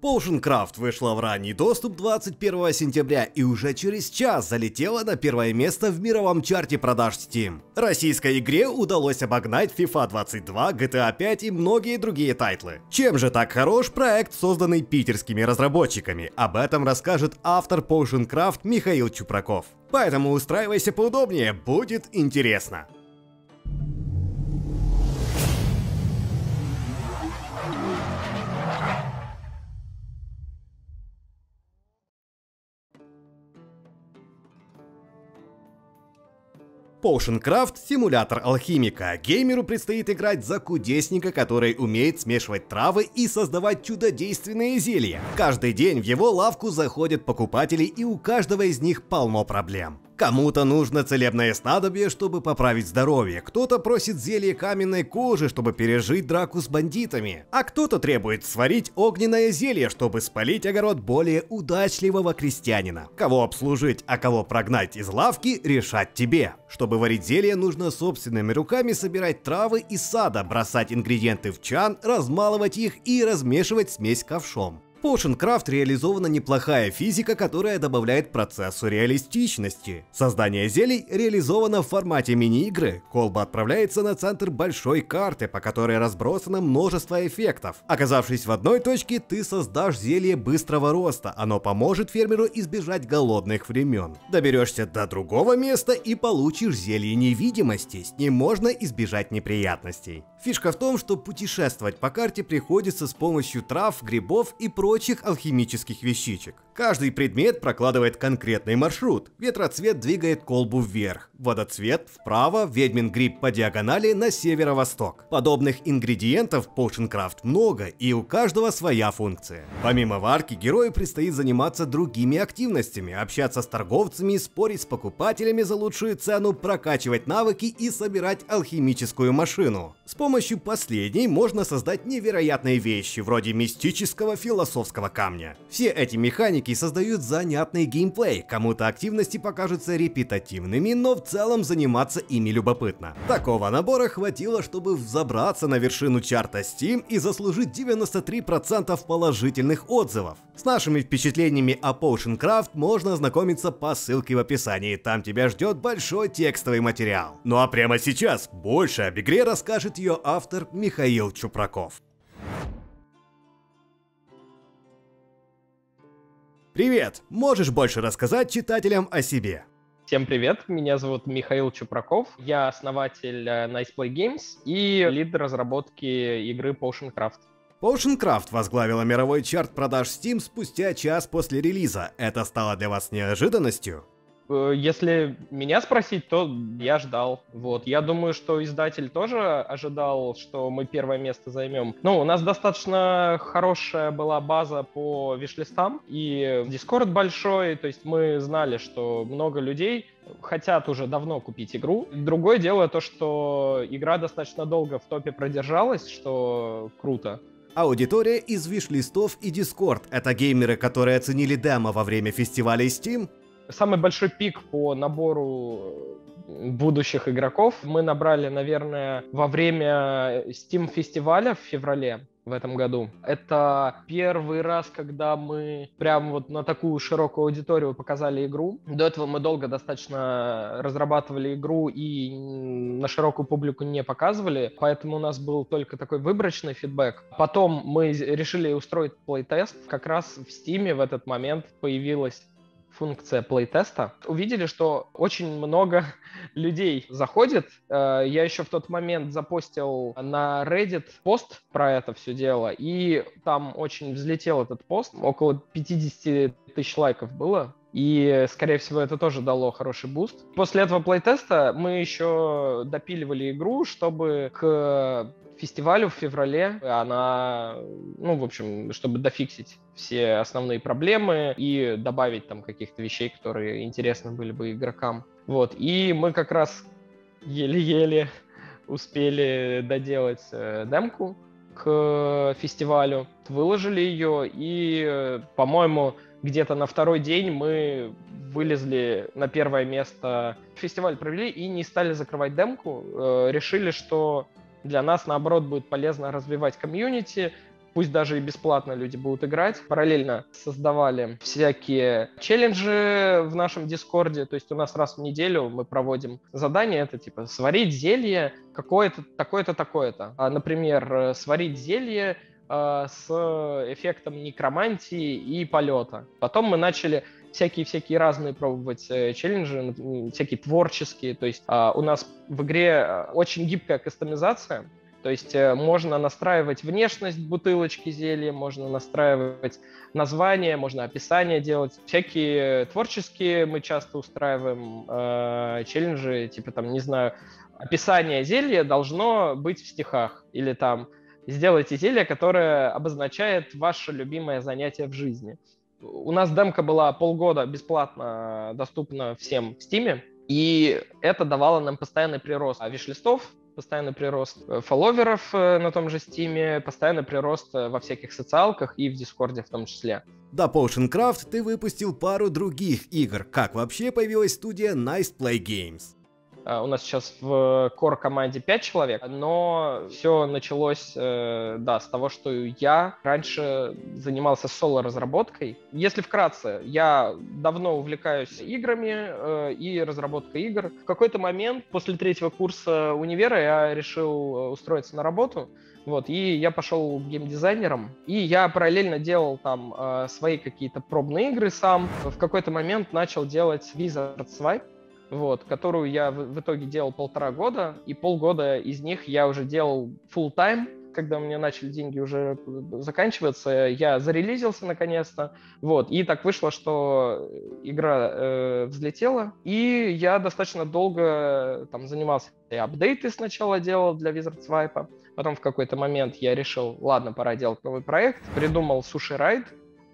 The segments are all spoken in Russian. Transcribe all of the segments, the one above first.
Potion Craft вышла в ранний доступ 21 сентября и уже через час залетела на первое место в мировом чарте продаж Steam. Российской игре удалось обогнать FIFA 22, GTA 5 и многие другие title ы. Чем же так хорош проект, созданный питерскими разработчиками? Об этом расскажет автор Potion Craft Михаил Чупраков. Поэтому устраивайся поудобнее, будет интересно. Potioncraft – симулятор алхимика. Геймеру предстоит играть за кудесника, который умеет смешивать травы и создавать чудодейственные зелья. Каждый день в его лавку заходят покупатели и у каждого из них полно проблем. Кому-то нужно целебное снадобье, чтобы поправить здоровье, кто-то просит зелье каменной кожи, чтобы пережить драку с бандитами, а кто-то требует сварить огненное зелье, чтобы спалить огород более удачливого крестьянина. Кого обслужить, а кого прогнать из лавки, решать тебе. Чтобы варить зелье, нужно собственными руками собирать травы из сада, бросать ингредиенты в чан, размалывать их и размешивать смесь ковшом. Potioncraft реализована неплохая физика, которая добавляет процессу реалистичности. Создание зелий реализовано в формате мини-игры. Колба отправляется на центр большой карты, по которой разбросано множество эффектов. Оказавшись в одной точке, ты создашь зелье быстрого роста. Оно поможет фермеру избежать голодных времен. Доберешься до другого места и получишь зелье невидимости. С ним можно избежать неприятностей. Фишка в том, что путешествовать по карте приходится с помощью трав, грибов и прочих прочих алхимических вещичек. Каждый предмет прокладывает конкретный маршрут. Ветроцвет двигает колбу вверх, водоцвет вправо, ведьмин гриб по диагонали на северо-восток. Подобных ингредиентов в Potioncraft много, и у каждого своя функция. Помимо варки, герою предстоит заниматься другими активностями, общаться с торговцами, спорить с покупателями за лучшую цену, прокачивать навыки и собирать алхимическую машину. С помощью последней можно создать невероятные вещи, вроде мистического философского камня. Все эти механики создают занятный геймплей, кому-то активности покажутся репетативными, но в целом заниматься ими любопытно. Такого набора хватило, чтобы взобраться на вершину чарта Steam и заслужить 93% положительных отзывов. С нашими впечатлениями о Potioncraft можно ознакомиться по ссылке в описании, там тебя ждет большой текстовый материал. Ну а прямо сейчас больше об игре расскажет ее автор Михаил Чупраков. Привет! Можешь больше рассказать читателям о себе? Всем привет, меня зовут Михаил Чупраков, я основатель э, Nice Play Games и лид разработки игры Potioncraft. Potioncraft возглавила мировой чарт продаж Steam спустя час после релиза. Это стало для вас неожиданностью? Э, если меня спросить, то я ждал. Вот. Я думаю, что издатель тоже ожидал, что мы первое место займем. Ну, у нас достаточно хорошая была база по вишлистам, и Discord большой, то есть мы знали, что много людей хотят уже давно купить игру. Другое дело то, что игра достаточно долго в топе продержалась, что круто. Аудитория из виш-листов и Discord — это геймеры, которые оценили демо во время фестиваля Steam самый большой пик по набору э, будущих игроков мы набрали, наверное, во время Steam фестиваля в феврале в этом году. Это первый раз, когда мы прям вот на такую широкую аудиторию показали игру. До этого мы долго достаточно разрабатывали игру и на широкую публику не показывали, поэтому у нас был только такой выборочный фидбэк. Потом мы решили устроить плейтест. Как раз в Steam в этот момент появилась функция playtest а, увидели, что очень много людей заходит. Э, я еще в тот момент запостил на Reddit пост про это все дело, и там очень взлетел этот пост. Около 50 тысяч лайков было. И, скорее всего, это тоже дало хороший boost. После этого playtest а мы еще допиливали игру, чтобы к фестивалю в феврале она, ну, в общем, чтобы дофиксить все основные проблемы и добавить там каких-то вещей, которые интересны были бы игрокам. Вот, и мы как раз еле-еле успели доделать э, демку к фестивалю, выложили ее, и, по-моему, где-то на второй день мы вылезли на первое место. Фестиваль провели и не стали закрывать демку. Э, решили, что для нас, наоборот, будет полезно развивать комьюнити, пусть даже и бесплатно люди будут играть. Параллельно создавали всякие челленджи в нашем Дискорде, то есть у нас раз в неделю мы проводим задание, это типа сварить зелье какое-то, такое-то, такое-то. А, например, сварить зелье с эффектом некромантии и полета. Потом мы начали всякие-всякие разные пробовать э, челленджи, всякие творческие. То есть э, у нас в игре э, очень гибкая кастомизация, то есть э, можно настраивать внешность бутылочки зелья, можно настраивать название, можно описание делать. Всякие творческие мы часто устраиваем э, челленджи, типа там, не знаю, описание зелья должно быть в стихах. Или там сделайте зелье, которое обозначает ваше любимое занятие в жизни. У нас демка была полгода бесплатно доступна всем в Стиме, и это давало нам постоянный прирост виш-листов, постоянный прирост э, фолловеров э, на том же Стиме, постоянный прирост э, во всяких социалках и в Дискорде в том числе. Да, Potion Craft ты выпустил пару других игр. Как вообще появилась студия Nice Play Games? А, у нас сейчас в core команде 5 человек, но все началось, э, да, с того, что я раньше занимался соло-разработкой. Если вкратце, я давно увлекаюсь играми э, и разработкой игр. В какой-то момент после третьего курса универа я решил э, устроиться на работу. Вот, и я пошел геймдизайнером, и я параллельно делал там э, свои какие-то пробные игры сам. В какой-то момент начал делать Wizard Swipe, вот, которую я в, итоге делал полтора года, и полгода из них я уже делал full time, когда у меня начали деньги уже заканчиваться, я зарелизился наконец-то, вот, и так вышло, что игра э, взлетела, и я достаточно долго там занимался, и апдейты сначала делал для Wizard Swipe, потом в какой-то момент я решил, ладно, пора делать новый проект, придумал Суши Райд,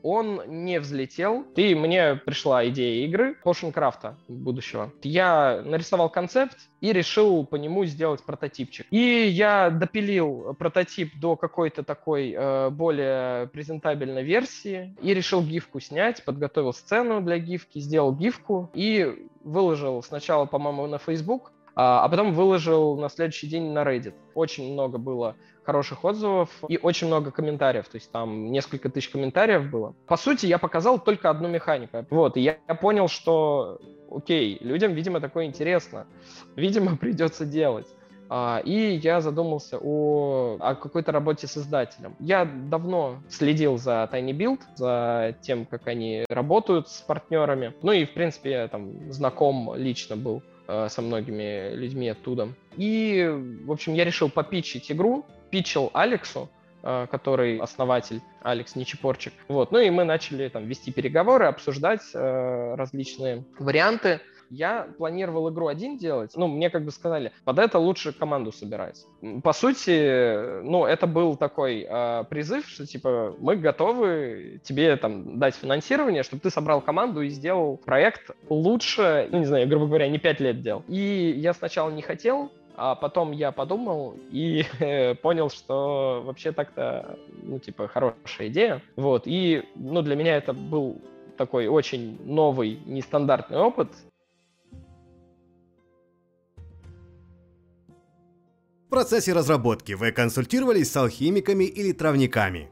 он не взлетел. И мне пришла идея игры Craft будущего. Я нарисовал концепт и решил по нему сделать прототипчик. И я допилил прототип до какой-то такой э, более презентабельной версии и решил гифку снять, подготовил сцену для гифки, сделал гифку и выложил сначала, по-моему, на Facebook, а, а потом выложил на следующий день на Reddit. Очень много было хороших отзывов и очень много комментариев, то есть там несколько тысяч комментариев было. По сути, я показал только одну механику. Вот, и я, я понял, что, окей, людям, видимо, такое интересно. Видимо, придется делать. А, и я задумался о, о какой-то работе с издателем. Я давно следил за Tiny Build, за тем, как они работают с партнерами. Ну и, в принципе, я там знаком лично был со многими людьми оттуда. И, в общем, я решил попичить игру, питчил Алексу, э, который основатель, Алекс Нечепорчик. Вот. Ну и мы начали там вести переговоры, обсуждать э, различные варианты. Я планировал игру один делать, ну, мне как бы сказали, под это лучше команду собирать. По сути, ну, это был такой э, призыв, что, типа, мы готовы тебе, там, дать финансирование, чтобы ты собрал команду и сделал проект лучше, ну, не знаю, грубо говоря, не пять лет делал. И я сначала не хотел, а потом я подумал и понял, что вообще так-то, ну, типа, хорошая идея. Вот, и, ну, для меня это был такой очень новый, нестандартный опыт. В процессе разработки вы консультировались с алхимиками или травниками?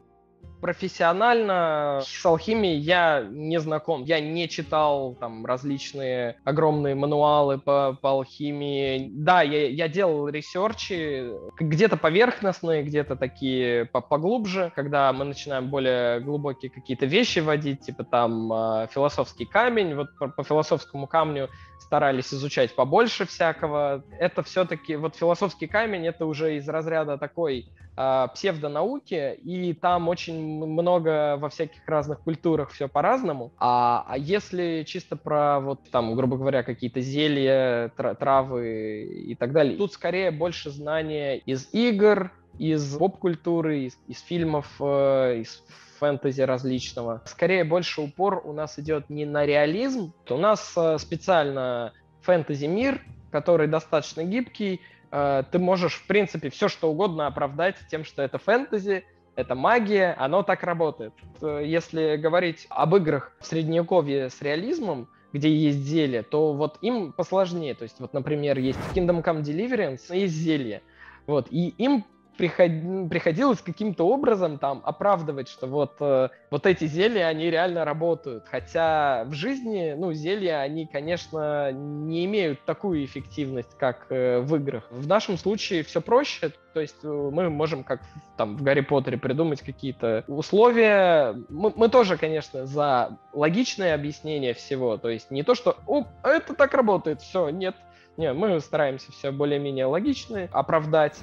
профессионально с алхимией я не знаком. Я не читал там различные огромные мануалы по, по алхимии. Да, я, я делал ресерчи, где-то поверхностные, где-то такие поглубже, когда мы начинаем более глубокие какие-то вещи вводить, типа там э, философский камень. Вот по, по философскому камню старались изучать побольше всякого. Это все-таки, вот философский камень, это уже из разряда такой э, псевдонауки, и там очень много во всяких разных культурах все по-разному. А, а если чисто про, вот там, грубо говоря, какие-то зелья, травы и так далее, тут скорее больше знания из игр, из поп-культуры, из, из фильмов, э, из фэнтези различного. Скорее больше упор у нас идет не на реализм, у нас э, специально фэнтези-мир, который достаточно гибкий, э, ты можешь, в принципе, все что угодно оправдать тем, что это фэнтези, это магия, оно так работает. Э, если говорить об играх в Средневековье с реализмом, где есть зелье, то вот им посложнее. То есть, вот, например, есть Kingdom Come Deliverance, есть зелье. Вот, и им приход... приходилось каким-то образом там оправдывать, что вот, э, вот эти зелья, они реально работают. Хотя в жизни, ну, зелья, они, конечно, не имеют такую эффективность, как э, в играх. В нашем случае все проще, то есть э, мы можем, как там в Гарри Поттере, придумать какие-то условия. Мы, мы тоже, конечно, за логичное объяснение всего. То есть не то, что «О, это так работает, все, нет». Не, мы стараемся все более-менее логично оправдать.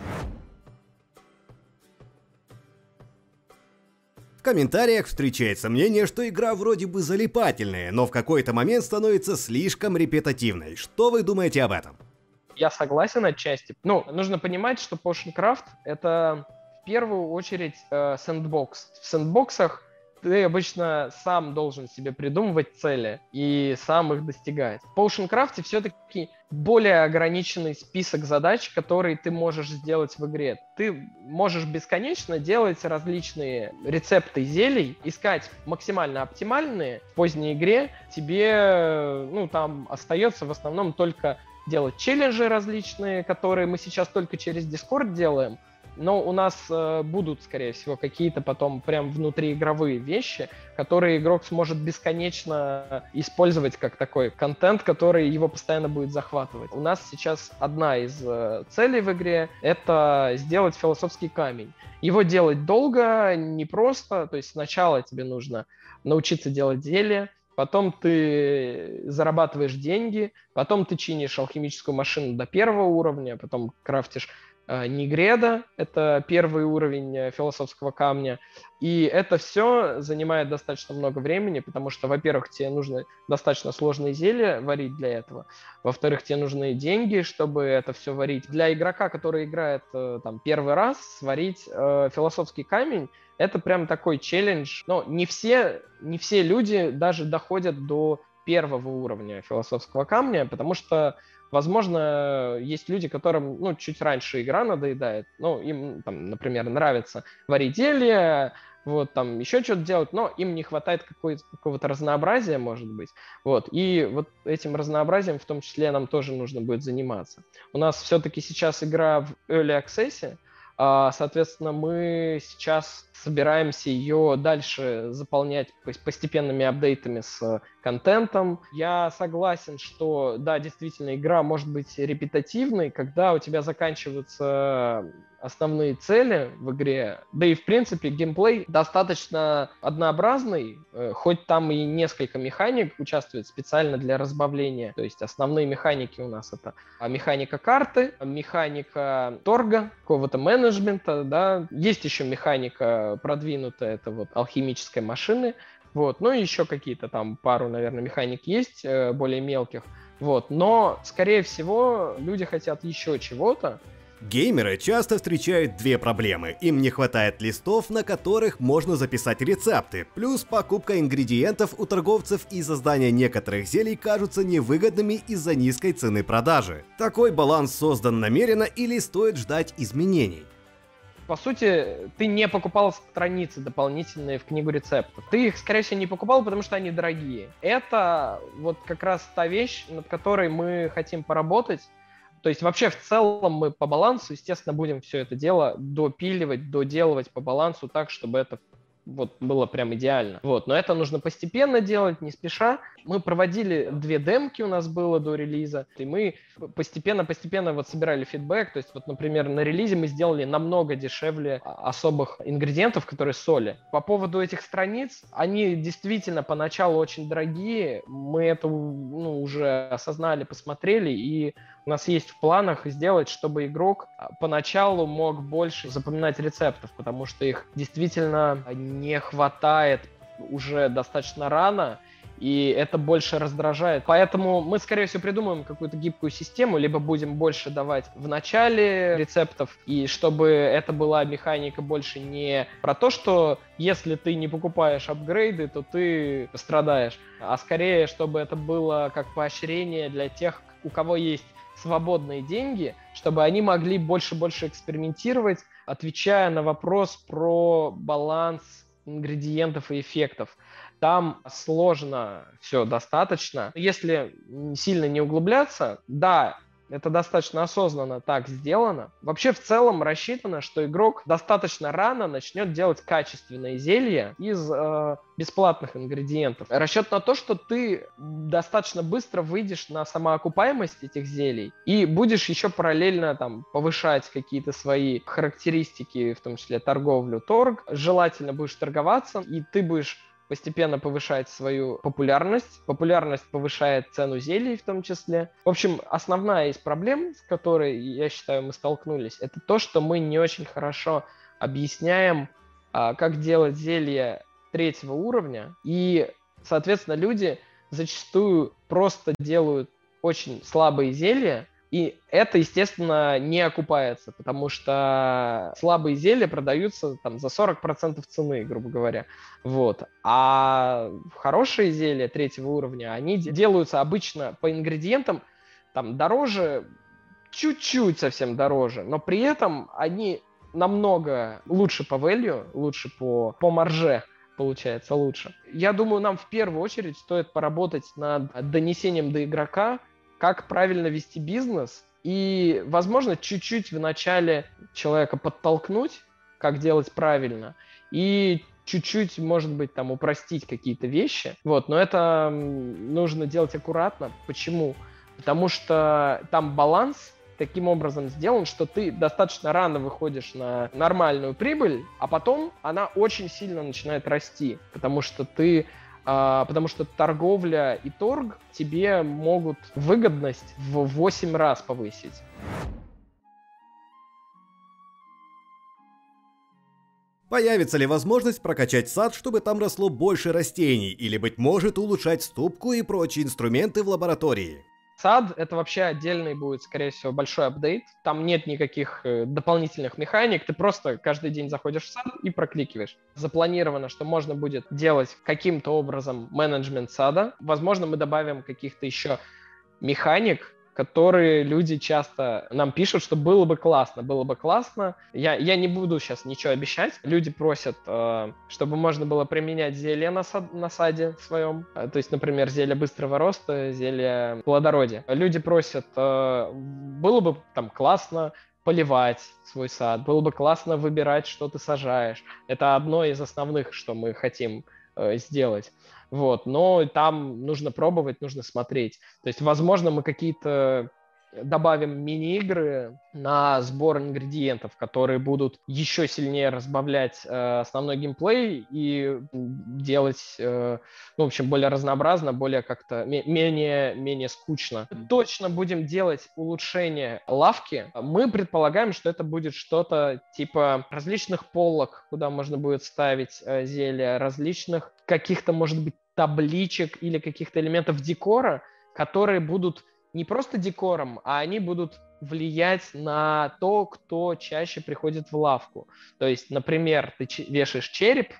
Комментариях встречается мнение, что игра вроде бы залипательная, но в какой-то момент становится слишком репетативной. Что вы думаете об этом? Я согласен отчасти. Ну, нужно понимать, что Potion Craft — это в первую очередь э, сэндбокс. В сэндбоксах ты обычно сам должен себе придумывать цели и сам их достигать. В Potion Craft все-таки более ограниченный список задач, которые ты можешь сделать в игре. Ты можешь бесконечно делать различные рецепты зелий, искать максимально оптимальные. В поздней игре тебе, ну, там остается в основном только делать челленджи различные, которые мы сейчас только через Discord делаем, но у нас э, будут, скорее всего, какие-то потом прям внутриигровые вещи, которые игрок сможет бесконечно использовать как такой контент, который его постоянно будет захватывать. У нас сейчас одна из э, целей в игре — это сделать философский камень. Его делать долго, непросто, то есть сначала тебе нужно научиться делать зелье, потом ты зарабатываешь деньги, потом ты чинишь алхимическую машину до первого уровня, потом крафтишь Нигреда, это первый уровень э, философского камня. И это все занимает достаточно много времени, потому что, во-первых, тебе нужно достаточно сложные зелья варить для этого. Во-вторых, тебе нужны деньги, чтобы это все варить. Для игрока, который играет э, там первый раз, сварить э, философский камень, это прям такой челлендж. Но не все, не все люди даже доходят до первого уровня философского камня, потому что Возможно, есть люди, которым ну, чуть раньше игра надоедает. Ну, им, там, например, нравится варить зелье, вот, там еще что-то делать, но им не хватает какого-то разнообразия, может быть. Вот, и вот этим разнообразием в том числе нам тоже нужно будет заниматься. У нас все-таки сейчас игра в Early Access, а, соответственно, мы сейчас собираемся ее дальше заполнять постепенными апдейтами с контентом. Я согласен, что да, действительно, игра может быть репетативной, когда у тебя заканчиваются основные цели в игре. Да и, в принципе, геймплей достаточно однообразный, э, хоть там и несколько механик участвует специально для разбавления. То есть основные механики у нас это механика карты, механика торга, какого-то менеджмента, да. Есть еще механика продвинутая, это вот алхимической машины, вот. Ну и еще какие-то там пару, наверное, механик есть, э, более мелких. Вот. Но, скорее всего, люди хотят еще чего-то, Геймеры часто встречают две проблемы. Им не хватает листов, на которых можно записать рецепты, плюс покупка ингредиентов у торговцев и создание некоторых зелий кажутся невыгодными из-за низкой цены продажи. Такой баланс создан намеренно или стоит ждать изменений? По сути, ты не покупал страницы дополнительные в книгу рецептов. Ты их, скорее всего, не покупал, потому что они дорогие. Это вот как раз та вещь, над которой мы хотим поработать, то есть вообще в целом мы по балансу, естественно, будем все это дело допиливать, доделывать по балансу так, чтобы это вот было прям идеально. Вот, но это нужно постепенно делать, не спеша. Мы проводили две демки у нас было до релиза, и мы постепенно-постепенно вот собирали фидбэк. То есть вот, например, на релизе мы сделали намного дешевле особых ингредиентов, которые соли. По поводу этих страниц, они действительно поначалу очень дорогие. Мы это ну, уже осознали, посмотрели, и у нас есть в планах сделать, чтобы игрок а, поначалу мог больше запоминать рецептов, потому что их действительно не хватает уже достаточно рано, и это больше раздражает. Поэтому мы, скорее всего, придумаем какую-то гибкую систему, либо будем больше давать в начале рецептов, и чтобы это была механика больше не про то, что если ты не покупаешь апгрейды, то ты страдаешь, а скорее, чтобы это было как поощрение для тех, у кого есть свободные деньги, чтобы они могли больше-больше экспериментировать, отвечая на вопрос про баланс ингредиентов и эффектов. Там сложно все достаточно. Если сильно не углубляться, да, Это достаточно осознанно так сделано. Вообще в целом рассчитано, что игрок достаточно рано начнет делать качественные зелья из э, бесплатных ингредиентов. Расчет на то, что ты достаточно быстро выйдешь на самоокупаемость этих зелий и будешь еще параллельно там повышать какие-то свои характеристики, в том числе торговлю, торг. Желательно будешь торговаться, и ты будешь постепенно повышает свою популярность. Популярность повышает цену зелий в том числе. В общем, основная из проблем, с которой, я считаю, мы столкнулись, это то, что мы не очень хорошо объясняем, а, как делать зелье третьего уровня. И, соответственно, люди зачастую просто делают очень слабые зелья, и это, естественно, не окупается, потому что слабые зелья продаются там за 40% цены, грубо говоря. Вот. А хорошие зелья третьего уровня, они делаются обычно по ингредиентам там дороже, чуть-чуть совсем дороже, но при этом они намного лучше по value, лучше по, по марже получается лучше. Я думаю, нам в первую очередь стоит поработать над донесением до игрока как правильно вести бизнес, и, возможно, чуть-чуть в начале человека подтолкнуть, как делать правильно, и чуть-чуть, может быть, там упростить какие-то вещи. Вот, но это нужно делать аккуратно. Почему? Потому что там баланс таким образом сделан, что ты достаточно рано выходишь на нормальную прибыль, а потом она очень сильно начинает расти, потому что ты потому что торговля и торг тебе могут выгодность в 8 раз повысить. Появится ли возможность прокачать сад, чтобы там росло больше растений, или, быть может, улучшать ступку и прочие инструменты в лаборатории? Сад — это вообще отдельный будет, скорее всего, большой апдейт. Там нет никаких э, дополнительных механик. Ты просто каждый день заходишь в сад и прокликиваешь. Запланировано, что можно будет делать каким-то образом менеджмент сада. Возможно, мы добавим каких-то еще механик, которые люди часто нам пишут, что было бы классно, было бы классно. Я, я не буду сейчас ничего обещать. Люди просят, э, чтобы можно было применять зелье на, сад, на саде своем. Э, то есть, например, зелье быстрого роста, зелье плодородия. Люди просят, э, было бы там классно поливать свой сад, было бы классно выбирать, что ты сажаешь. Это одно из основных, что мы хотим сделать. Вот, но там нужно пробовать, нужно смотреть. То есть, возможно, мы какие-то добавим мини-игры на сбор ингредиентов, которые будут еще сильнее разбавлять э, основной геймплей и делать, э, ну, в общем, более разнообразно, более как-то менее, менее скучно. Точно будем делать улучшение лавки. Мы предполагаем, что это будет что-то типа различных полок, куда можно будет ставить э, зелья, различных каких-то, может быть, табличек или каких-то элементов декора, которые будут не просто декором, а они будут влиять на то, кто чаще приходит в лавку. То есть, например, ты вешаешь череп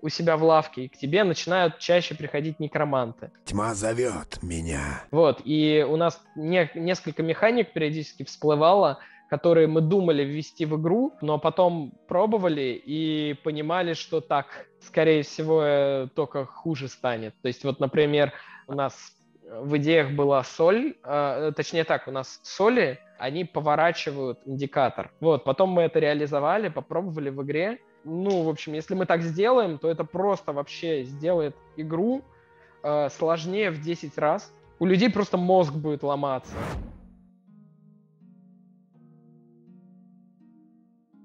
у себя в лавке, и к тебе начинают чаще приходить некроманты. Тьма зовет меня. Вот, и у нас не, несколько механик периодически всплывало, которые мы думали ввести в игру, но потом пробовали и понимали, что так, скорее всего, э, только хуже станет. То есть вот, например, у нас в идеях была соль, э, точнее так, у нас соли, они поворачивают индикатор. Вот, потом мы это реализовали, попробовали в игре. Ну, в общем, если мы так сделаем, то это просто вообще сделает игру э, сложнее в 10 раз. У людей просто мозг будет ломаться.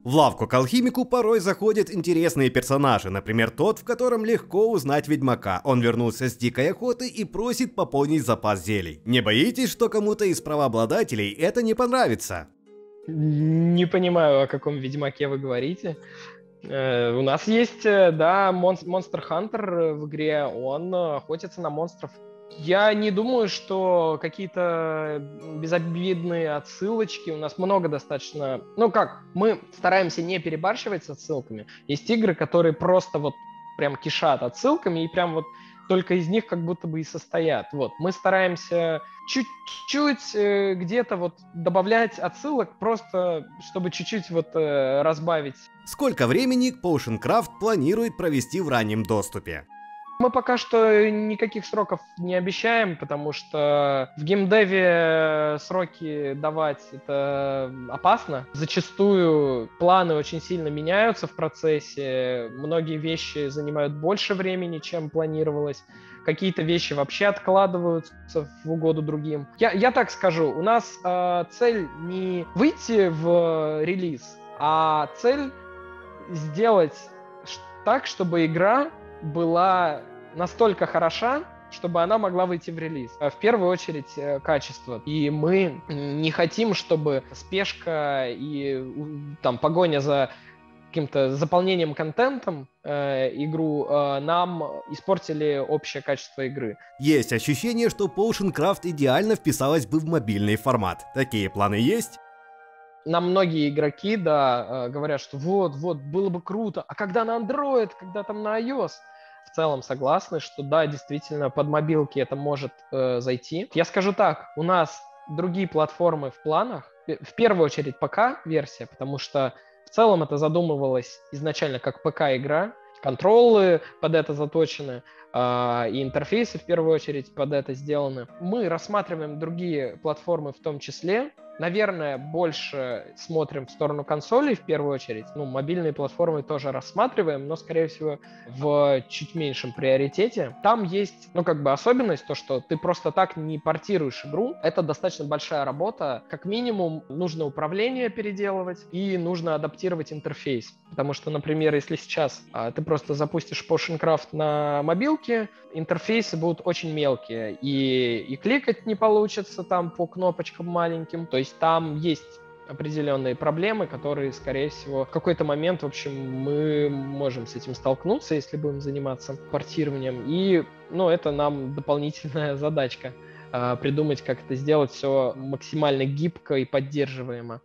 В лавку к алхимику порой заходят интересные персонажи, например, тот, в котором легко узнать ведьмака. Он вернулся с дикой охоты и просит пополнить запас зелий. Не боитесь, что кому-то из правообладателей это не понравится? Не понимаю, о каком ведьмаке вы говорите. Э, у нас есть, э, да, Монстр Хантер в игре, он охотится на монстров я не думаю, что какие-то безобидные отсылочки. У нас много достаточно... Ну как, мы стараемся не перебарщивать с отсылками. Есть игры, которые просто вот прям кишат отсылками, и прям вот только из них как будто бы и состоят. Вот. Мы стараемся чуть-чуть э, где-то вот добавлять отсылок, просто чтобы чуть-чуть вот э, разбавить. Сколько времени Potion Craft планирует провести в раннем доступе? Мы пока что никаких сроков не обещаем, потому что в геймдеве сроки давать это опасно. Зачастую планы очень сильно меняются в процессе. Многие вещи занимают больше времени, чем планировалось. Какие-то вещи вообще откладываются в угоду другим. Я, я так скажу, у нас э, цель не выйти в релиз, а цель сделать так, чтобы игра была настолько хороша, чтобы она могла выйти в релиз. А в первую очередь э, качество. И мы не хотим, чтобы спешка и там погоня за каким-то заполнением контентом э, игру э, нам испортили общее качество игры. Есть ощущение, что Potion Craft идеально вписалась бы в мобильный формат. Такие планы есть? Нам многие игроки, да, э, говорят, что вот, вот, было бы круто, а когда на Android, когда там на iOS, в целом согласны, что да, действительно, под мобилки это может э, зайти. Я скажу так, у нас другие платформы в планах, в первую очередь ПК-версия, потому что в целом это задумывалось изначально как ПК-игра, контролы под это заточены, э, и интерфейсы в первую очередь под это сделаны. Мы рассматриваем другие платформы в том числе, Наверное, больше смотрим в сторону консолей в первую очередь. Ну, мобильные платформы тоже рассматриваем, но, скорее всего, в чуть меньшем приоритете. Там есть, ну, как бы особенность, то, что ты просто так не портируешь игру. Это достаточно большая работа. Как минимум, нужно управление переделывать и нужно адаптировать интерфейс. Потому что, например, если сейчас а, ты просто запустишь Potioncraft на мобилке, интерфейсы будут очень мелкие, и, и кликать не получится там по кнопочкам маленьким. То есть там есть определенные проблемы, которые, скорее всего, в какой-то момент, в общем, мы можем с этим столкнуться, если будем заниматься портированием. И, ну, это нам дополнительная задачка э, придумать, как это сделать все максимально гибко и поддерживаемо.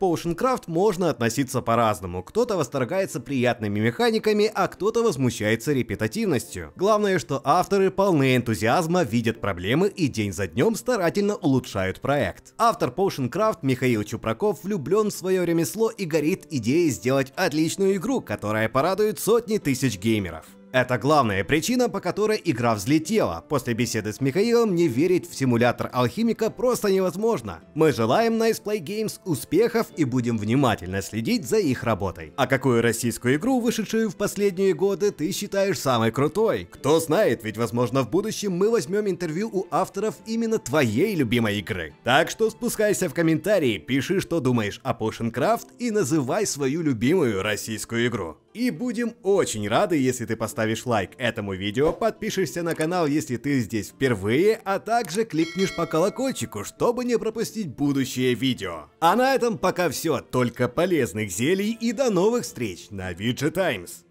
Potioncraft можно относиться по-разному. Кто-то восторгается приятными механиками, а кто-то возмущается репетативностью. Главное, что авторы полны энтузиазма, видят проблемы и день за днем старательно улучшают проект. Автор Potioncraft Михаил Чупраков влюблен в свое ремесло и горит идеей сделать отличную игру, которая порадует сотни тысяч геймеров. Это главная причина, по которой игра взлетела. После беседы с Михаилом не верить в симулятор алхимика просто невозможно. Мы желаем Nice Play Games успехов и будем внимательно следить за их работой. А какую российскую игру, вышедшую в последние годы, ты считаешь самой крутой? Кто знает, ведь возможно в будущем мы возьмем интервью у авторов именно твоей любимой игры. Так что спускайся в комментарии, пиши, что думаешь о Potion Craft и называй свою любимую российскую игру. И будем очень рады, если ты поставишь лайк этому видео, подпишешься на канал, если ты здесь впервые, а также кликнешь по колокольчику, чтобы не пропустить будущее видео. А на этом пока все, только полезных зелий и до новых встреч на VG Times.